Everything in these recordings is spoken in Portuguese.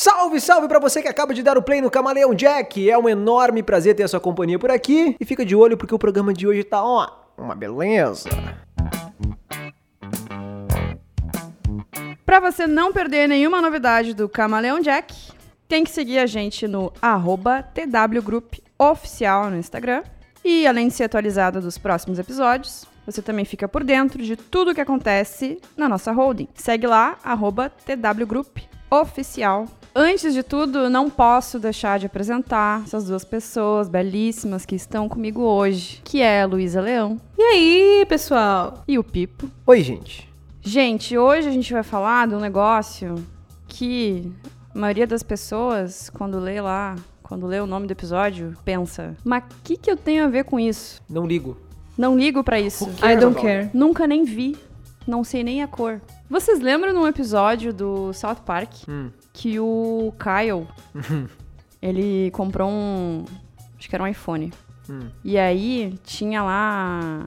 Salve, salve pra você que acaba de dar o play no Camaleão Jack. É um enorme prazer ter a sua companhia por aqui. E fica de olho porque o programa de hoje tá, ó, uma beleza. Pra você não perder nenhuma novidade do Camaleão Jack, tem que seguir a gente no arroba TWGroup oficial no Instagram. E além de ser atualizado dos próximos episódios, você também fica por dentro de tudo que acontece na nossa holding. Segue lá, arroba TWGroup oficial. Antes de tudo, não posso deixar de apresentar essas duas pessoas belíssimas que estão comigo hoje, que é a Luísa Leão E aí, pessoal? e o Pipo. Oi, gente. Gente, hoje a gente vai falar de um negócio que a maioria das pessoas, quando lê lá, quando lê o nome do episódio, pensa: mas o que, que eu tenho a ver com isso? Não ligo. Não ligo pra isso. I don't care. Nunca nem vi. Não sei nem a cor. Vocês lembram num episódio do South Park Hum. que o Kyle ele comprou um. Acho que era um iPhone. Hum. E aí tinha lá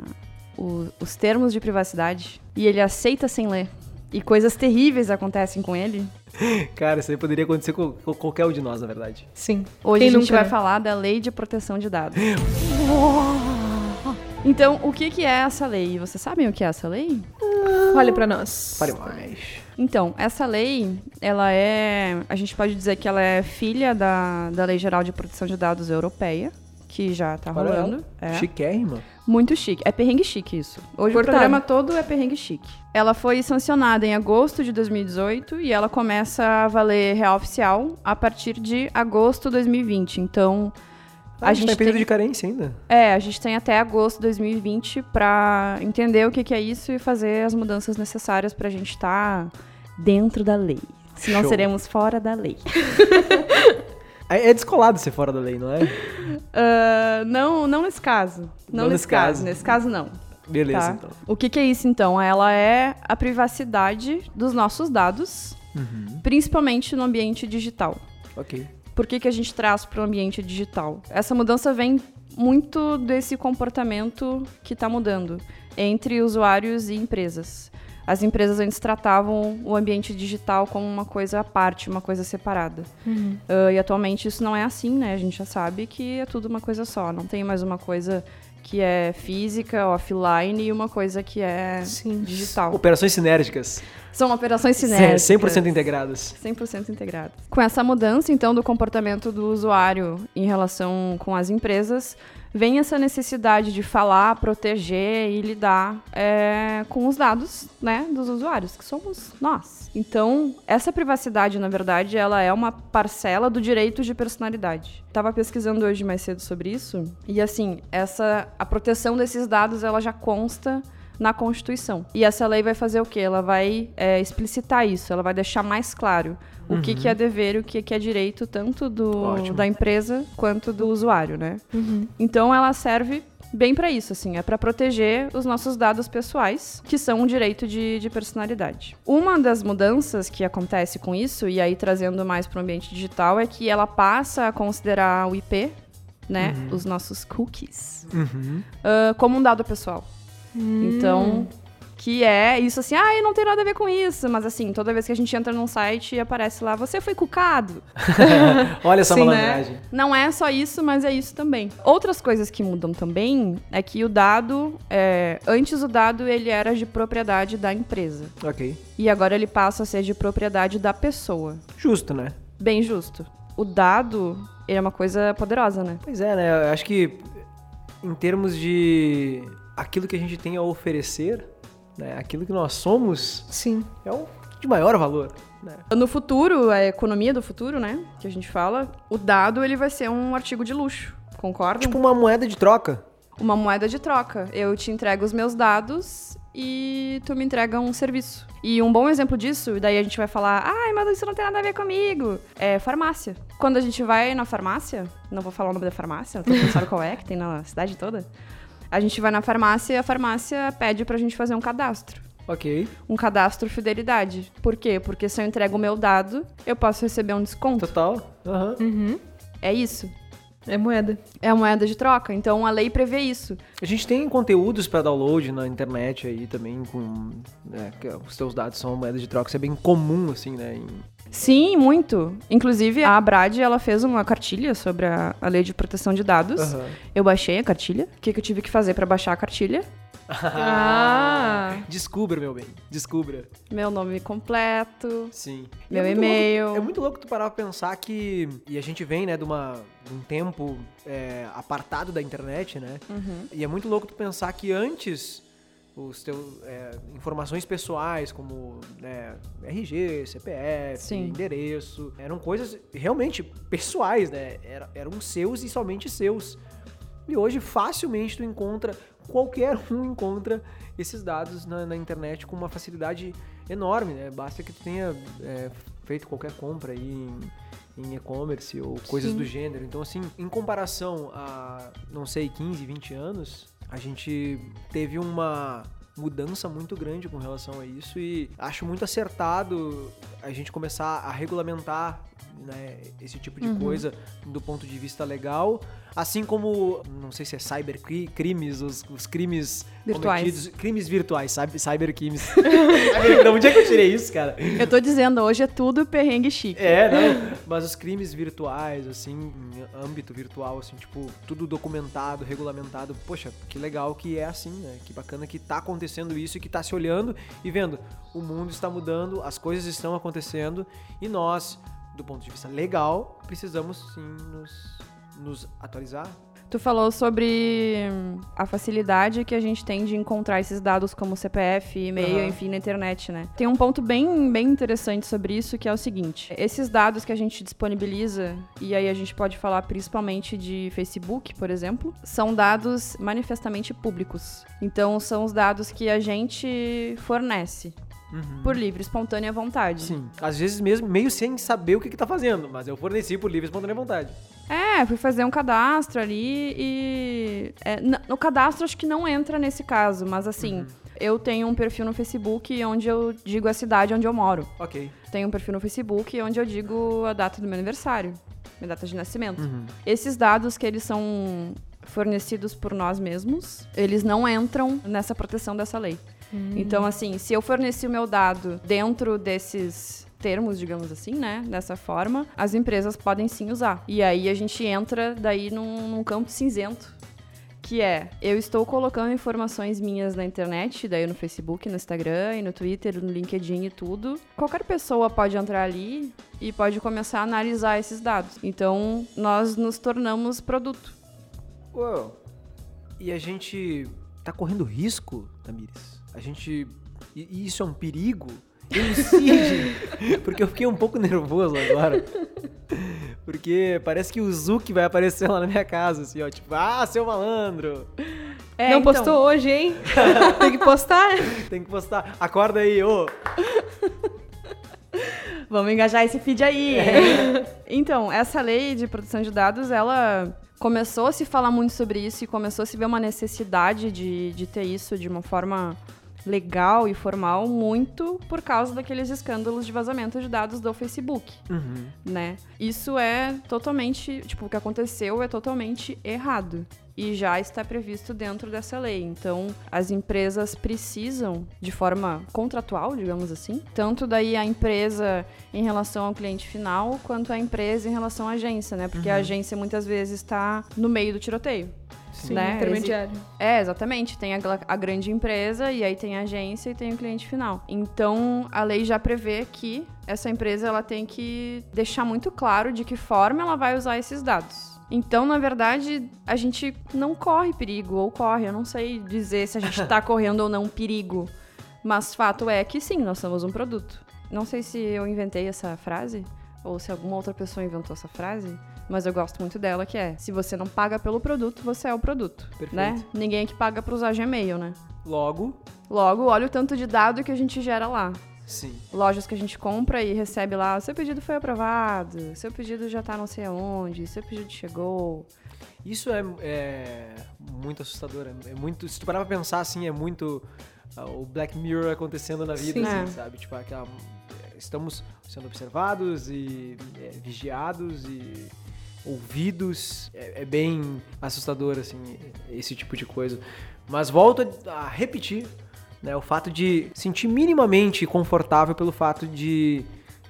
o- os termos de privacidade. E ele aceita sem ler. E coisas terríveis acontecem com ele. Cara, isso aí poderia acontecer com, com qualquer um de nós, na verdade. Sim. Hoje Quem a gente nunca, vai né? falar da Lei de Proteção de Dados. Então, o que, que é essa lei? Vocês sabem o que é essa lei? Fale pra nós. Pare mais. Então, essa lei, ela é. A gente pode dizer que ela é filha da, da Lei Geral de Proteção de Dados Europeia, que já tá Olha rolando. É. Chiquérrima. Muito chique. É perrengue chique isso. Hoje Cortado. o programa todo é perrengue chique. Ela foi sancionada em agosto de 2018 e ela começa a valer real oficial a partir de agosto de 2020. Então, Ah, a gente tá em tem- período de carência ainda. é, a gente tem até agosto de 2020 pra entender o que, que é isso e fazer as mudanças necessárias pra gente estar dentro da lei. Senão Show. seremos fora da lei. É é descolado ser fora da lei, não é? Ah, não, não nesse caso. Não, Não nesse nesse caso. caso. Nesse caso, não. Beleza, Tá. então. O que, que é isso, então? Ela é a privacidade dos nossos dados, Uhum. principalmente no ambiente digital. Ok. Por que, que a gente traz para o ambiente digital? Essa mudança vem muito desse comportamento que está mudando entre usuários e empresas. As empresas antes tratavam o ambiente digital como uma coisa à parte, uma coisa separada. Uhum. Ah, e atualmente isso não é assim, né? A gente já sabe que é tudo uma coisa só. Não tem mais uma coisa que é física, offline, e uma coisa que é Sim. digital. Operações sinérgicas. São operações Cem- sinérgicas. 100% integradas. 100% integrado. Com essa mudança, então, do comportamento do usuário em relação com as empresas, vem essa necessidade de falar, proteger e lidar é, com os dados né, dos usuários, que somos nós. Então, essa privacidade, na verdade, ela é uma parcela do direito de personalidade. Estava pesquisando hoje mais cedo sobre isso, e assim, essa, a proteção desses dados, ela já consta na Constituição. E essa lei vai fazer o quê? Ela vai é, explicitar isso, ela vai deixar mais claro o que, que é dever e o que, que é direito, tanto do, Ótimo. da empresa quanto do usuário, né? Uhum. Então ela serve bem para isso, assim, é para proteger os nossos dados pessoais, que são um direito de, de personalidade. Uma das mudanças que acontece com isso, e aí trazendo mais para o ambiente digital, é que ela passa a considerar o IP, né, os nossos cookies, Uhum. ah, como um dado pessoal. Então, que é isso assim, ah, eu não tenho nada a ver com isso, mas assim, toda vez que a gente entra num site aparece lá, você foi cucado. Olha essa Sim, malandragem. Não é só isso, mas é isso também. Outras coisas que mudam também é que o dado, é, antes o dado ele era de propriedade da empresa Ok. e agora ele passa a ser de propriedade da pessoa. Justo, né? Bem justo. O dado ele é uma coisa poderosa, né? Pois é, né? Eu acho que em termos de aquilo que a gente tem a oferecer, né? Aquilo que nós somos Sim. é o de maior valor, né? No futuro, a economia do futuro, né, que a gente fala, o dado ele vai ser um artigo de luxo. Concordam? Tipo uma moeda de troca. uma moeda de troca. Eu te entrego os meus dados e tu me entrega um serviço. E um bom exemplo disso, e daí a gente vai falar, ai, mas isso não tem nada a ver comigo, é farmácia. Quando a gente vai na farmácia, não vou falar o nome da farmácia, todo mundo sabe qual é, que tem na cidade toda. A gente vai na farmácia e a farmácia pede pra gente fazer um cadastro. Ok. Um cadastro fidelidade. Por quê? Porque se eu entrego o meu dado, eu posso receber um desconto. Total. Aham. Uhum. É isso. É moeda. É a moeda de troca. Então a lei prevê isso. A gente tem conteúdos para download na internet aí também com né, que os teus dados são moeda de troca, isso é bem comum assim, né, em, Sim, muito. Inclusive, a Brad, ela fez uma cartilha sobre a, a lei de proteção de dados. Aham. Eu baixei a cartilha. O que, que eu tive que fazer pra baixar a cartilha? Ah! Descubra, meu bem. Descubra. Meu nome completo. Sim. Meu é e-mail. louco- é muito louco tu parar pra pensar que. E a gente vem, né, de, uma, de um tempo é, apartado da internet, né? Uhum. E é muito louco tu pensar que antes os teus é, informações pessoais, como né, RG, CPF, Sim. endereço, eram coisas realmente pessoais, né? Era- eram seus e somente seus. E hoje facilmente tu encontra, qualquer um encontra esses dados na, na internet com uma facilidade enorme, né? Basta que tu tenha é, feito qualquer compra aí em, em e-commerce ou coisas Sim. do gênero. Então, assim, em comparação a, não sei, 15, 20 anos, a gente teve uma mudança muito grande com relação a isso e acho muito acertado a gente começar a regulamentar né, esse tipo de coisa do ponto de vista legal, assim como não sei se é cybercrimes, os, os crimes Virtuais. crimes virtuais, cyber, cybercrimes. Cyber- não, onde é que eu tirei isso, cara? Eu tô dizendo, hoje é tudo perrengue chique. É, não. Mas os crimes virtuais, assim, em âmbito virtual, assim, tipo, tudo documentado, regulamentado. Poxa, que legal que é assim, né? Que bacana que tá acontecendo isso e que tá se olhando e vendo. O mundo está mudando, as coisas estão acontecendo e nós, do ponto de vista legal, precisamos sim nos, nos atualizar. Tu falou sobre a facilidade que a gente tem de encontrar esses dados como CPF, e-mail, Aham. enfim, na internet, né? Tem um ponto bem, bem interessante sobre isso, que é o seguinte. Esses dados que a gente disponibiliza, e aí a gente pode falar principalmente de Facebook, por exemplo, são dados manifestamente públicos. Então, são os dados que a gente fornece por livre, espontânea vontade. Sim. Às vezes mesmo meio sem saber o que, que tá fazendo, mas eu forneci por livre e espontânea vontade. É, fui fazer um cadastro ali e. é, no cadastro acho que não entra nesse caso, mas assim, eu tenho um perfil no Facebook onde eu digo a cidade onde eu moro. Ok. Tenho um perfil no Facebook onde eu digo a data do meu aniversário, minha data de nascimento. Uhum. Esses dados que eles são fornecidos por nós mesmos, eles não entram nessa proteção dessa lei. Então, assim, se eu forneci o meu dado dentro desses termos, digamos assim, né? Dessa forma, as empresas podem sim usar. E aí a gente entra daí num, num campo cinzento. Que é, eu estou colocando informações minhas na internet, daí no Facebook, no Instagram e no Twitter, no LinkedIn e tudo. Qualquer pessoa pode entrar ali e pode começar a analisar esses dados. Então, nós nos tornamos produto. Uou. E a gente tá correndo risco, Tamires? A gente. E isso é um perigo? Eu incide, porque eu fiquei um pouco nervoso agora. Porque parece que o Zuki vai aparecer lá na minha casa, assim, ó. Tipo, ah, seu malandro! É, não então, postou hoje, hein? Tem que postar. Tem que postar. Acorda aí, ô! Vamos engajar esse feed aí. então, essa lei de proteção de dados, ela começou a se falar muito sobre isso e começou a se ver uma necessidade de, de ter isso de uma forma legal e formal muito por causa daqueles escândalos de vazamento de dados do Facebook, Uhum. né? Isso é totalmente, tipo, o que aconteceu é totalmente errado e já está previsto dentro dessa lei. Então, as empresas precisam, de forma contratual, digamos assim, tanto daí a empresa em relação ao cliente final, quanto a empresa em relação à agência, né? Porque a agência muitas vezes está no meio do tiroteio. Sim, né? intermediário. É, exatamente. Tem a, a grande empresa e aí tem a agência e tem o cliente final. Então, a lei já prevê que essa empresa ela tem que deixar muito claro de que forma ela vai usar esses dados. Então, na verdade, a gente não corre perigo, ou corre, eu não sei dizer se a gente tá correndo ou não perigo. Mas fato é que sim, nós somos um produto. Não sei se eu inventei essa frase, ou se alguma outra pessoa inventou essa frase, mas eu gosto muito dela, que é: se você não paga pelo produto, você é o produto. Perfeito. Né? Ninguém que paga pra usar Gmail, né? Logo, Logo, olha o tanto de dado que a gente gera lá. sim. Lojas que a gente compra e recebe lá, seu pedido foi aprovado, seu pedido já tá não sei aonde, seu pedido chegou. Isso é, é muito assustador. É muito. Se tu parar pra pensar assim, é muito ah, o Black Mirror acontecendo na vida, Sim. assim, É. sabe? Tipo, aquela, estamos sendo observados e é, vigiados e ouvidos. É, é bem assustador, assim, esse tipo de coisa. Mas volto a repetir, né? O fato de sentir minimamente confortável pelo fato de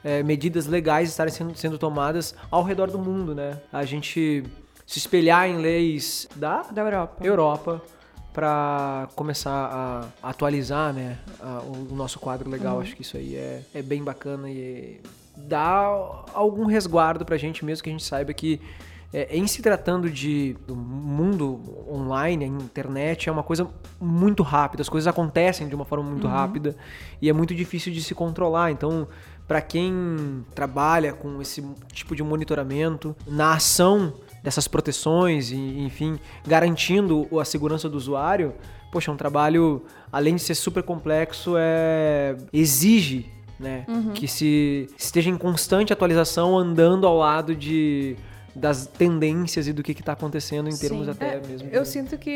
é, medidas legais estarem sendo, sendo tomadas ao redor do mundo, né? A gente se espelhar em leis da Da Europa. Europa para começar a atualizar né, a- o, nosso quadro legal. Acho que isso aí é, é bem bacana e dá algum resguardo pra gente mesmo que a gente saiba que é, em se tratando de do mundo online, a internet é uma coisa muito rápida, as coisas acontecem de uma forma muito rápida e é muito difícil de se controlar. Então, para quem trabalha com esse tipo de monitoramento, na ação dessas proteções e, enfim, garantindo a segurança do usuário, poxa, é um trabalho, além de ser super complexo, é exige né, que se esteja em constante atualização, andando ao lado de das tendências e do que está acontecendo em termos Sim. até É, mesmo. Eu de- sinto que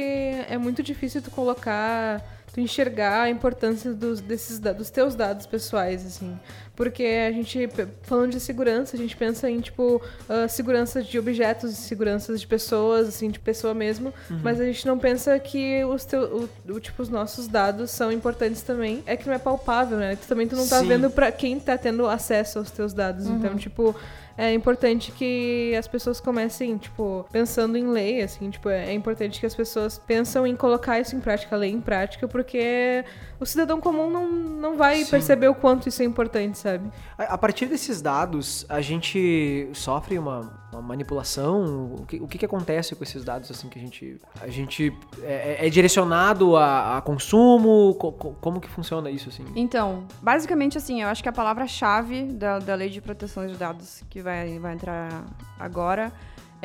é muito difícil tu colocar, tu enxergar a importância dos, desses, dos teus dados pessoais, assim. Porque a gente, falando de segurança, a gente pensa em, tipo, ah, segurança de objetos, segurança de pessoas, assim, de pessoa mesmo. Mas a gente não pensa que os, teu, o, o- tipo, os nossos dados são importantes também. É que não é palpável, né? Tu também tu não tá Sim. vendo pra quem tá tendo acesso aos teus dados. Então, tipo, é importante que as pessoas comecem, tipo, pensando em lei, assim, tipo, é importante que as pessoas pensam em colocar isso em prática, a lei em prática, porque o cidadão comum não, não vai Sim. perceber o quanto isso é importante, sabe? A a partir desses dados, a gente sofre uma, uma manipulação? O que, o que, que acontece com esses dados assim que a gente. A gente é, é- é direcionado a, a consumo? Co- co- como que funciona isso, assim? Então, basicamente assim, eu acho que a palavra-chave da, da lei de proteção de dados que vai, vai entrar agora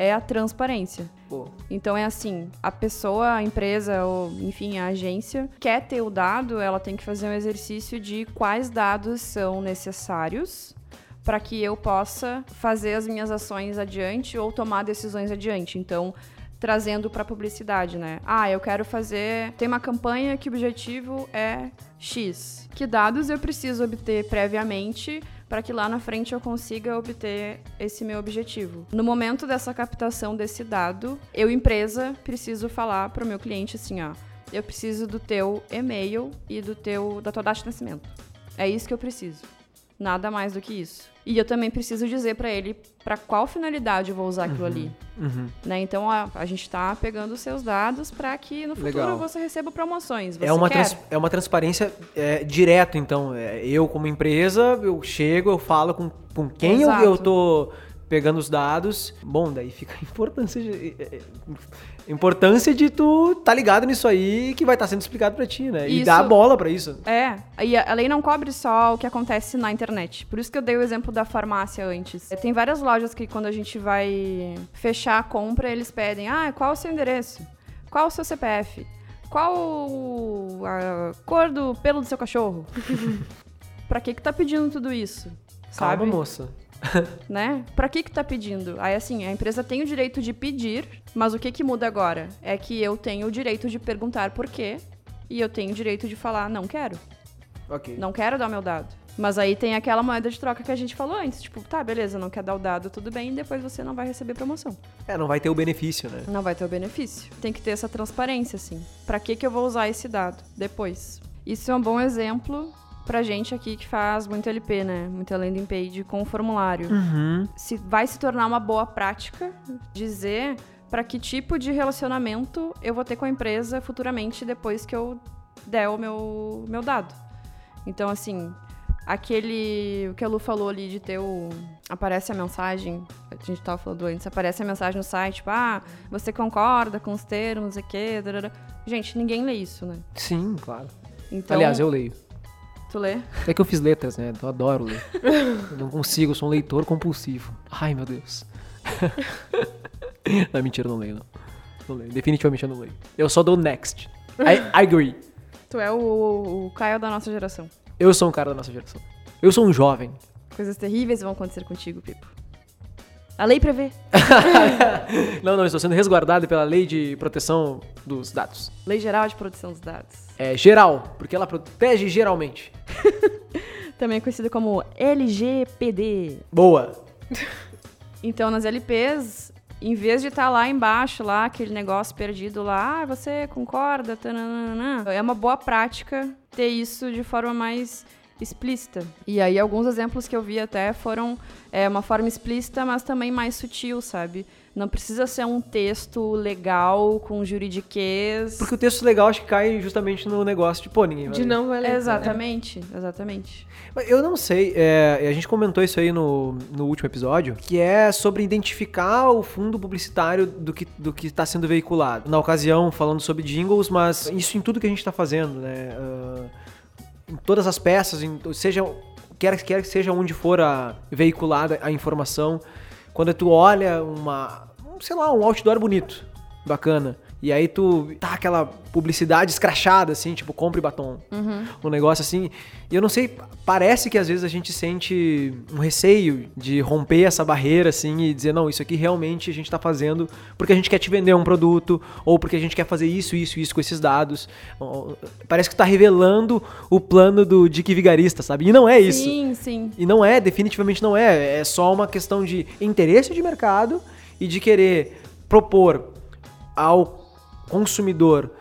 é a transparência. Pô, Então é assim, a pessoa, a empresa ou enfim, a agência quer ter o dado, ela tem que fazer um exercício de quais dados são necessários para que eu possa fazer as minhas ações adiante ou tomar decisões adiante. Então, trazendo para publicidade, né? Ah, eu quero fazer, tem uma campanha que o objetivo é X. Que dados eu preciso obter previamente para que lá na frente eu consiga obter esse meu objetivo. No momento dessa captação desse dado, eu empresa preciso falar para o meu cliente assim, ó, eu preciso do teu e-mail e do teu da tua data de nascimento. É isso que eu preciso. Nada mais do que isso. E eu também preciso dizer para ele para qual finalidade eu vou usar aquilo ali. uhum. Né? Então a, a gente tá pegando os seus dados para que no futuro Legal. você receba promoções. Você É uma, trans- é uma transparência é, direto, então. É, eu, como empresa, eu chego, eu falo com, com quem eu, eu tô pegando os dados. Bom, daí fica a importância de, é, é, importância de tu tá ligado nisso aí que vai estar sendo explicado pra ti, né? E Isso- dar a bola pra isso. É, e a a lei não cobre só o que acontece na internet. Por isso que eu dei o exemplo da farmácia antes. É, Tem várias lojas que quando a gente vai fechar a compra, eles pedem: "Ah, qual o seu endereço? Qual o seu CPF? Qual a cor do pelo do seu cachorro?" pra que que tá pedindo tudo isso? Calma, Sabe? moça. né? Pra que que tá pedindo? Aí assim, a empresa tem o direito de pedir, mas o que que muda agora? É que eu tenho o direito de perguntar por quê e eu tenho o direito de falar não quero, Ok. não quero dar meu dado. Mas aí tem aquela moeda de troca que a gente falou antes, tipo, tá, beleza, não quer dar o dado, tudo bem, e depois você não vai receber promoção. É, não vai ter o benefício, né? Não vai ter o benefício. Tem que ter essa transparência, assim. Pra que que eu vou usar esse dado depois? Isso é um bom exemplo pra gente aqui que faz muito LP, né? Muita landing page com formulário Uhum. se vai se tornar uma boa prática dizer para que tipo de relacionamento eu vou ter com a empresa futuramente depois que eu der o meu, meu dado. Então, assim, aquele. O que a Lu falou ali de ter o. Aparece a mensagem, a gente tava falando antes, aparece a mensagem no site, tipo, ah, você concorda com os termos, não sei o quê. darará. Gente, ninguém lê isso, né? Sim, claro. Então. Aliás, eu leio. Tu lê? É que eu fiz letras, né? Eu adoro ler. eu não consigo, eu sou um leitor compulsivo. Ai, meu Deus. não, mentira, eu não leio, não. Não leio. Definitivamente eu não leio. Eu só dou next. I, I agree. Tu é o, o Caio da nossa geração. Eu sou um cara da nossa geração. Eu sou um jovem. Coisas terríveis vão acontecer contigo, Pipo. A lei prevê. Não, não, estou sendo resguardado pela lei de proteção dos dados. Lei Geral de Proteção dos Dados. É geral, porque ela protege geralmente. Também conhecida como LGPD. Boa. Então, nas LPs, em vez de estar lá embaixo, lá, aquele negócio perdido lá, ah, você concorda? Tananana, é uma boa prática ter isso de forma mais explícita. E aí alguns exemplos que eu vi até foram é, uma forma explícita, mas também mais sutil, sabe? Não precisa ser um texto legal com juridiquês. Porque o texto legal acho que cai justamente no negócio de, pô, ninguém vai De não vai ler. Exatamente, exatamente. Mas Eu não sei, é, a gente comentou isso aí no, no último episódio, que é sobre identificar o fundo publicitário do que do que está sendo veiculado. Na ocasião, falando sobre jingles, mas isso em tudo que a gente está fazendo, né? Ah, em todas as peças, em- seja quer, quer que seja onde for a, veiculada a informação, quando tu olha uma, um, sei lá, um outdoor bonito, bacana, e aí tu tá aquela publicidade escrachada, assim, tipo, compre batom. Um negócio assim. E eu não sei, parece que às vezes a gente sente um receio de romper essa barreira, assim, e dizer, não, isso aqui realmente a gente tá fazendo porque a gente quer te vender um produto, ou porque a gente quer fazer isso, isso, isso com esses dados. Parece que tu tá revelando o plano do Dick Vigarista, sabe? E não é isso. Sim, sim. E não é, definitivamente não é. É só uma questão de interesse de mercado e de querer propor ao consumidor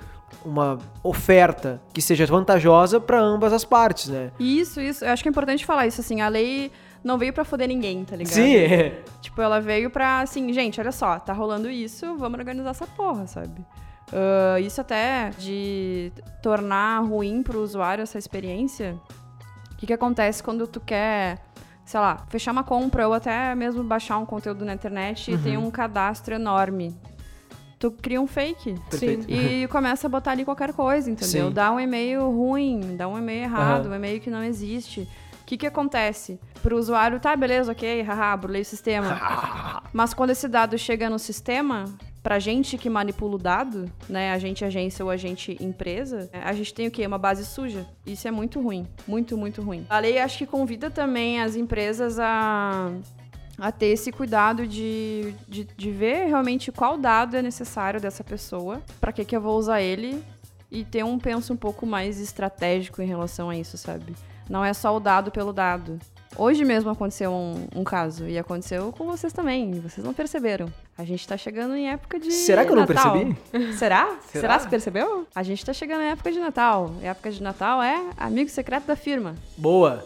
uma oferta que seja vantajosa para ambas as partes, né? Isso, isso. Eu acho que é importante falar isso, assim. A lei não veio pra foder ninguém, tá ligado? Sim. Tipo, ela veio pra, assim, gente, olha só, tá rolando isso, vamos organizar essa porra, sabe? Ah, isso até de tornar ruim pro usuário essa experiência. O que, que acontece quando tu quer, sei lá, fechar uma compra ou até mesmo baixar um conteúdo na internet e tem um cadastro enorme? Tu cria um fake. Perfeito. E começa a botar ali qualquer coisa, entendeu? Sim. Dá um e-mail ruim, dá um e-mail errado, Aham. um e-mail que não existe. O que que acontece? Pro usuário, tá, beleza, ok, haha, burlei o sistema. Mas quando esse dado chega no sistema, pra gente que manipula o dado, né, agente agência ou agente empresa, a gente tem o quê? Uma base suja. Isso é muito ruim, muito, muito ruim. A lei acho que convida também as empresas a a ter esse cuidado de, de, de ver realmente qual dado é necessário dessa pessoa, pra que que eu vou usar ele e ter um penso um pouco mais estratégico em relação a isso, sabe? Não é só o dado pelo dado. Hoje mesmo aconteceu um, um caso, e aconteceu com vocês também, vocês não perceberam. A gente tá chegando em época de Será que eu não Natal. percebi? Será? Será? Será que você percebeu? A gente tá chegando em época de Natal. E época de Natal é amigo secreto da firma. Boa.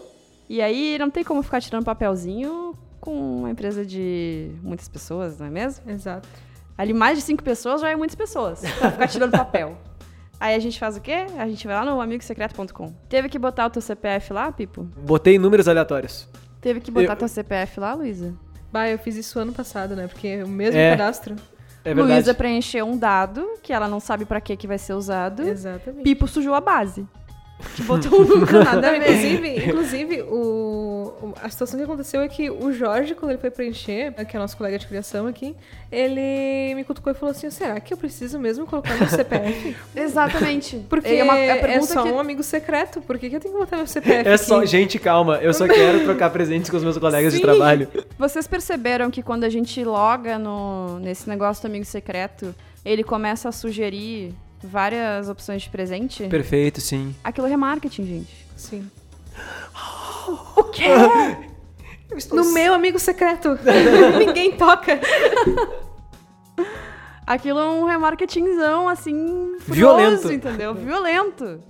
E aí não tem como ficar tirando papelzinho com uma empresa de muitas pessoas, não é mesmo? Exato. Ali mais de cinco pessoas já é muitas pessoas pra ficar tirando papel. Aí a gente faz o quê? A gente vai lá no amigosecreto.com. Teve que botar o teu CPF lá, Pipo? Botei números aleatórios. Teve que botar Eu- teu CPF lá, Luísa? Bah, eu fiz isso ano passado, né? Porque é o mesmo É. cadastro. É verdade. Luísa preencheu um dado que ela não sabe pra que que vai ser usado. Exatamente. Pipo sujou a base. Que botou um número nada a ver. inclusive, inclusive o- a situação que aconteceu é que o Jorge, quando ele foi preencher, que é nosso colega de criação aqui, ele me cutucou e falou assim: será que eu preciso mesmo colocar meu CPF? Exatamente. Porque é, é, uma, é a pergunta só que... um amigo secreto. Por que, que eu tenho que botar meu CPF? É só, aqui? gente, calma. Eu só quero trocar presentes com os meus colegas de Sim. trabalho. Vocês perceberam que quando a gente loga no, nesse negócio do amigo secreto, ele começa a sugerir várias opções de presente? Perfeito, sim. Aquilo é remarketing, gente. Sim. O quê? No meu amigo secreto. Ninguém toca. Aquilo é um remarketingzão, assim, furioso, Violento. entendeu? Violento.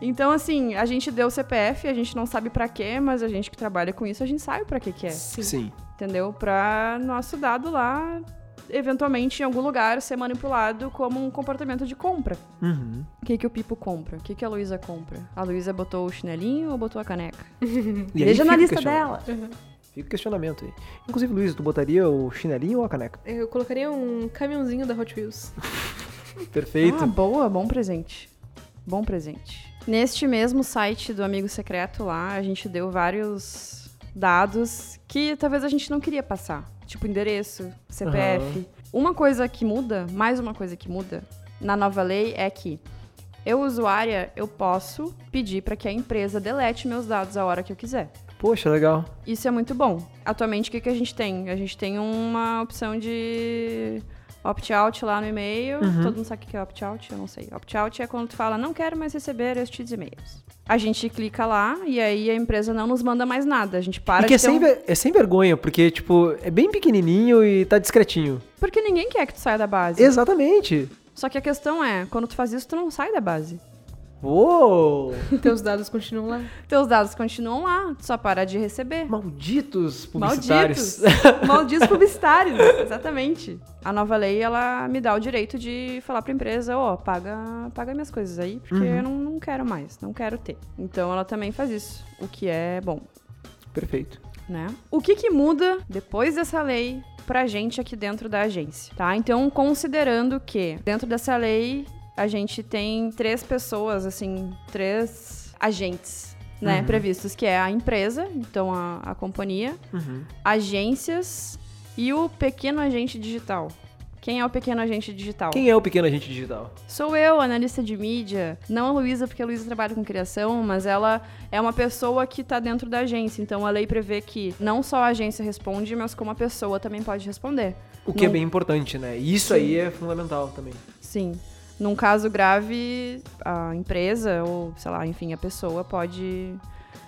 Então, assim, a gente deu o CPF, a gente não sabe pra quê, mas a gente que trabalha com isso, a gente sabe pra que que é. Sim. entendeu? Pra nosso dado lá, eventualmente, em algum lugar, ser manipulado como um comportamento de compra. Uhum. O que, que o Pipo compra? O que, que a Luísa compra? A Luísa botou o chinelinho ou botou a caneca? E Veja na lista dela. Fica o questionamento aí. Inclusive, Luiz, tu botaria o chinelinho ou a caneca? Eu colocaria um caminhãozinho da Hot Wheels. Perfeito. Ah, boa, bom presente. Bom presente. Neste mesmo site do Amigo Secreto lá, a gente deu vários dados que talvez a gente não queria passar. Tipo endereço, CPF. Uma coisa que muda, mais uma coisa que muda na nova lei é que eu, usuária, eu posso pedir para que a empresa delete meus dados a hora que eu quiser. Poxa, legal. Isso é muito bom. Atualmente, o que, que a gente tem? A gente tem uma opção de opt-out lá no e-mail. Uhum. Todo mundo sabe o que é opt-out? Eu não sei. Opt-out é quando tu fala, não quero mais receber estes e-mails. A gente clica lá e aí a empresa não nos manda mais nada. A gente para e que é de ter sem, um... é sem vergonha, porque, tipo, é bem pequenininho e tá discretinho. Porque ninguém quer que tu saia da base. Exatamente. Só que a questão é, quando tu faz isso, tu não sai da base. Uou! Teus dados continuam lá. Teus dados continuam lá, tu só para de receber. Malditos publicitários. Malditos. Malditos publicitários, exatamente. A nova lei, ela me dá o direito de falar pra empresa, ó, paga, paga minhas coisas aí, porque eu não, não quero mais, não quero ter. Então ela também faz isso, o que é bom, Perfeito. né? O que que muda depois dessa lei pra gente aqui dentro da agência, tá? Então, considerando que dentro dessa lei a gente tem três pessoas, assim, três agentes, né, Uhum. previstos, que é a empresa, então a, a companhia, Uhum. agências e o pequeno agente digital. Quem é o pequeno agente digital? Quem é o pequeno agente digital? Sou eu, analista de mídia. Não a Luísa, porque a Luísa trabalha com criação, mas ela é uma pessoa que está dentro da agência. Então a lei prevê que não só a agência responde, mas como a pessoa também pode responder. O que é bem importante, né? E isso aí é fundamental também. Sim. Num caso grave, a empresa ou, sei lá, enfim, a pessoa pode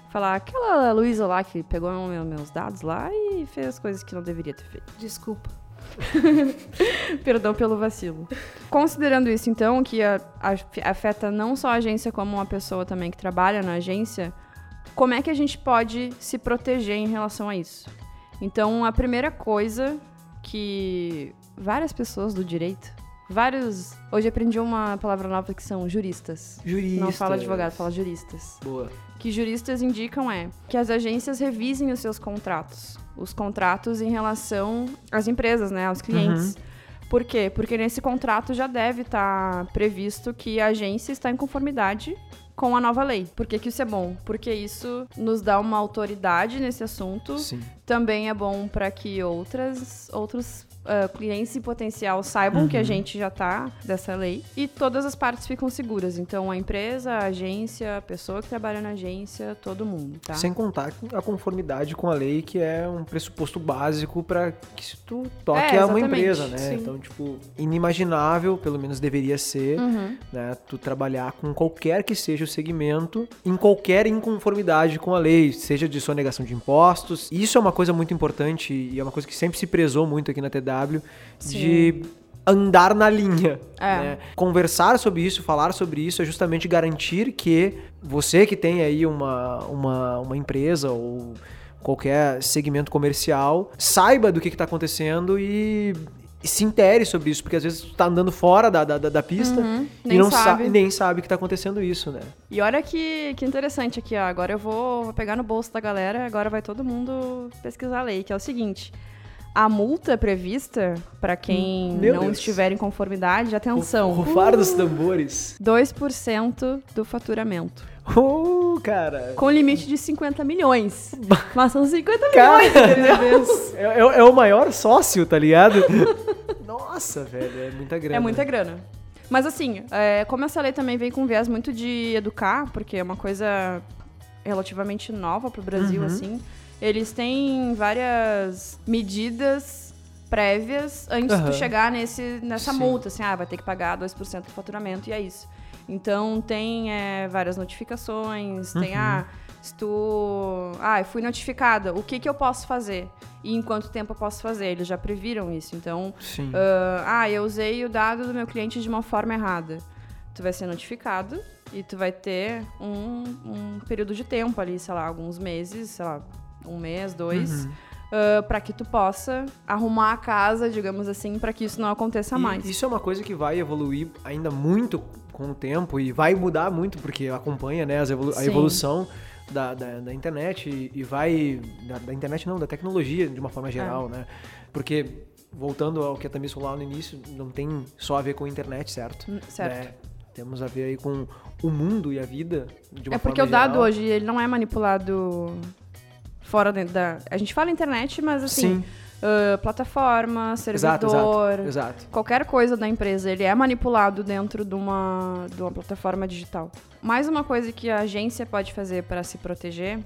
falar aquela Luísa lá que pegou meu- meus dados lá e fez coisas que não deveria ter feito. Desculpa. Perdão pelo vacilo. Considerando isso, então, que a- a- afeta não só a agência, como uma pessoa também que trabalha na agência, como é que a gente pode se proteger em relação a isso? Então, a primeira coisa que várias pessoas do direito, vários. Hoje aprendi uma palavra nova que são juristas. Jurista. Não fala advogado, fala juristas Boa. que juristas indicam é que as agências revisem os seus contratos. Os contratos em relação às empresas, né? Aos clientes. Por quê? Porque nesse contrato já deve estar previsto que a agência está em conformidade com a nova lei. Por que, que isso é bom? Porque isso nos dá uma autoridade nesse assunto. Sim. Também é bom para que outras, outros ah, clientes em potencial saibam que a gente já tá dessa lei. E todas as partes ficam seguras. Então, a empresa, a agência, a pessoa que trabalha na agência, todo mundo, tá? Sem contar a conformidade com a lei, que é um pressuposto básico para que se tu toque É, a uma empresa, né? sim. Então, tipo, inimaginável, pelo menos deveria ser, Uhum. né? Tu trabalhar com qualquer que seja o segmento, em qualquer inconformidade com a lei, seja de sonegação de impostos. Isso é uma coisa muito importante e é uma coisa que sempre se prezou muito aqui na TW, de andar na linha. É. né? Conversar sobre isso, falar sobre isso é justamente garantir que você que tem aí uma, uma, uma empresa ou qualquer segmento comercial saiba do que está acontecendo e, e se intere sobre isso, porque às vezes tu tá andando fora da, da, da- pista Uhum, e nem não sabe. nem sabe que tá acontecendo isso, né? E olha que, que interessante aqui, ó. Agora eu vou, vou pegar no bolso da galera, agora vai todo mundo pesquisar a lei, que é o seguinte. A multa prevista para quem Meu não Deus. estiver em conformidade, atenção, Rufar dos tambores. 2% do faturamento. Oh, cara. Com limite de 50 milhões. Mas são 50 Cara, milhões, entendeu? É, é- é o maior sócio, tá ligado? Nossa, velho, é muita grana. É muita grana. Mas assim, é, como essa lei também vem com viés muito de educar, porque é uma coisa relativamente nova pro Brasil, Uhum. assim, eles têm várias medidas prévias antes de Aham. tu chegar nesse, nessa Sim. multa, assim, ah, vai ter que pagar 2% do faturamento e é isso. Então tem é, várias notificações, tem, Uhum. ah, se tu. Ah, eu fui notificada, o que, que eu posso fazer? E em quanto tempo eu posso fazer? Eles já previram isso. Então, ah, ah, eu usei o dado do meu cliente de uma forma errada. Tu vai ser notificado e tu vai ter um, um período de tempo ali, sei lá, alguns meses, sei lá, um mês, dois, Uhum. ah, pra que tu possa arrumar a casa, digamos assim, pra que isso não aconteça E mais. Isso é uma coisa que vai evoluir ainda muito com o tempo e vai mudar muito, porque acompanha né, as evolu- a Sim. evolução da, da, da internet e, e vai. Da, da internet não, da tecnologia de uma forma É. geral, né? Porque, voltando ao que a Tamis falou lá no início, não tem só a ver com a internet, certo? Hum, Certo. Né? Temos a ver aí com o mundo e a vida de uma É porque o dado geral. hoje, ele não é manipulado fora dentro da... A gente fala internet, mas assim, Sim, ah, plataforma, exato, servidor... exato, exato. qualquer coisa da empresa, ele é manipulado dentro de uma, de uma plataforma digital. Mais uma coisa que a agência pode fazer para se proteger,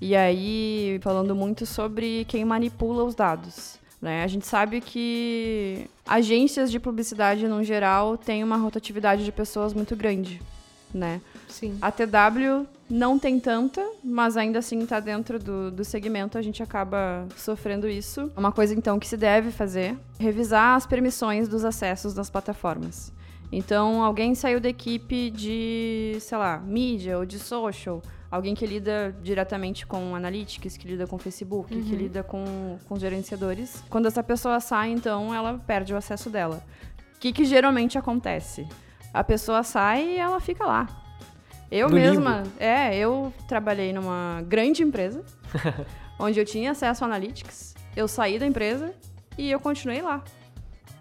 e aí falando muito sobre quem manipula os dados. Né? A gente sabe que agências de publicidade, no geral, têm uma rotatividade de pessoas muito grande. Né? Sim. A TW não tem tanta, mas ainda assim está dentro do, do segmento, a gente acaba sofrendo isso. Uma coisa então que se deve fazer, revisar as permissões dos acessos das plataformas. Então, alguém saiu da equipe de, sei lá, mídia ou de social, alguém que lida diretamente com analytics, que lida com Facebook, que lida com, com gerenciadores. Quando essa pessoa sai, então, ela perde o acesso dela. O que, que geralmente acontece? A pessoa sai e ela fica lá. Eu No mesma, limbo. é, eu trabalhei numa grande empresa, onde eu tinha acesso ao analytics. Eu saí da empresa e eu continuei lá.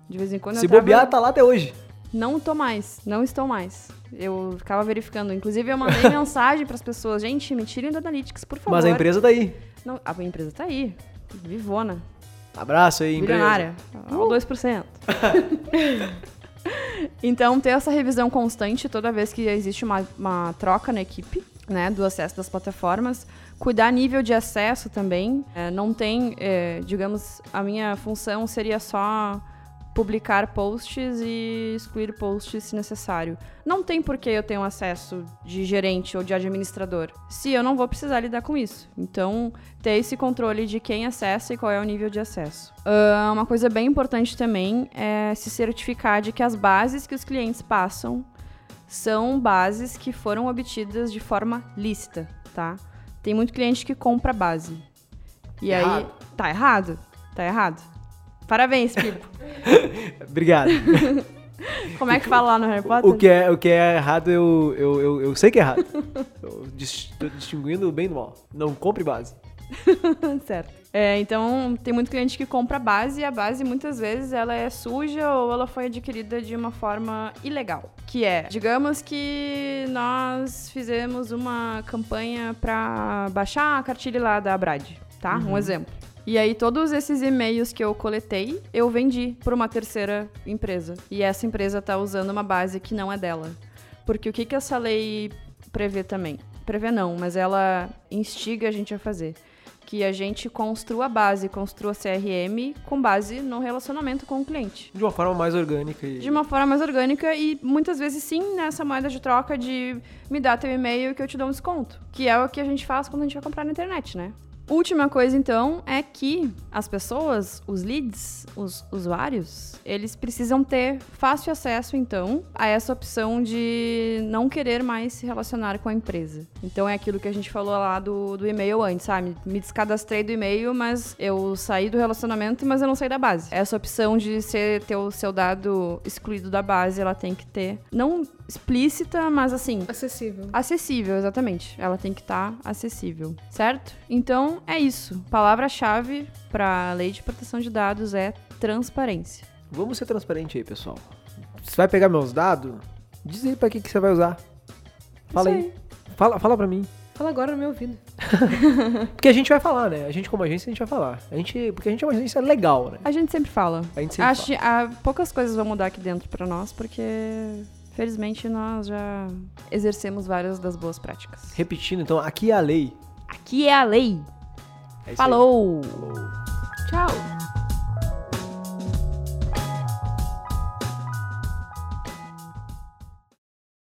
De vez em quando Se eu tava- bobear, tá lá até hoje. não tô mais, não estou mais. Eu ficava verificando. Inclusive, eu mandei mensagem pras pessoas: gente, me tirem do Analytics, por favor. Mas a empresa tá aí. Não, a empresa tá aí. Vivona. Abraço aí, empresa. Bilionária. Ao 2%. então, ter essa revisão constante toda vez que existe uma, uma troca na equipe, né, do acesso das plataformas. Cuidar nível de acesso também. É, não tem, é, digamos, a minha função seria só publicar posts e excluir posts se necessário. Não tem por que eu ter um acesso de gerente ou de administrador, se eu não vou precisar lidar com isso. Então, ter esse controle de quem acessa e qual é o nível de acesso. Ah, uma coisa bem importante também é se certificar de que as bases que os clientes passam são bases que foram obtidas de forma lícita, tá? Tem muito cliente que compra base. E aí, Errado. tá errado. Tá errado. Parabéns, Pipo. Obrigado. Como é que fala lá no Harry Potter? o, que é, o que é errado, eu, eu, eu, eu sei que é errado. Eu dis- tô distinguindo o bem do mal. Não compre base. certo. É, então, tem muito cliente que compra base e a base muitas vezes ela é suja ou ela foi adquirida de uma forma ilegal. Que é, digamos que nós fizemos uma campanha para baixar a cartilha lá da Brad, tá? Um exemplo. E aí todos esses e-mails que eu coletei, eu vendi para uma terceira empresa. E essa empresa tá usando uma base que não é dela. Porque o que que essa lei prevê também? Prevê não, mas ela instiga a gente a fazer que a gente construa a base, construa CRM com base no relacionamento com o cliente. De uma forma mais orgânica. E... De uma forma mais orgânica e muitas vezes sim nessa moeda de troca de me dá teu e-mail que eu te dou um desconto. Que é o que a gente faz quando a gente vai comprar na internet, né? Última coisa, então, é que as pessoas, os leads, os usuários, eles precisam ter fácil acesso, então, a essa opção de não querer mais se relacionar com a empresa. Então, é aquilo que a gente falou lá do, do e-mail antes, sabe? Me descadastrei do e-mail, mas eu saí do relacionamento, mas eu não saí da base. Essa opção de ser, ter o seu dado excluído da base, ela tem que ter, não explícita, mas assim, Acessível. Acessível, exatamente. Ela tem que estar acessível, certo? Então é isso. Palavra-chave para a lei de proteção de dados é transparência. Vamos ser transparente aí, pessoal. Você vai pegar meus dados? Diz aí pra que, que você vai usar. Fala Isso aí. Fala, fala pra mim. Fala agora no meu ouvido. Porque a gente vai falar, né? A gente, como agência, a gente vai falar. A gente, porque a gente é uma agência legal, né? A gente sempre fala. A gente sempre Acho que ah, poucas coisas vão mudar aqui dentro para nós, porque felizmente nós já exercemos várias das boas práticas. Repetindo, então, aqui é a lei. Aqui é a lei. É. Falou. Falou. Tchau.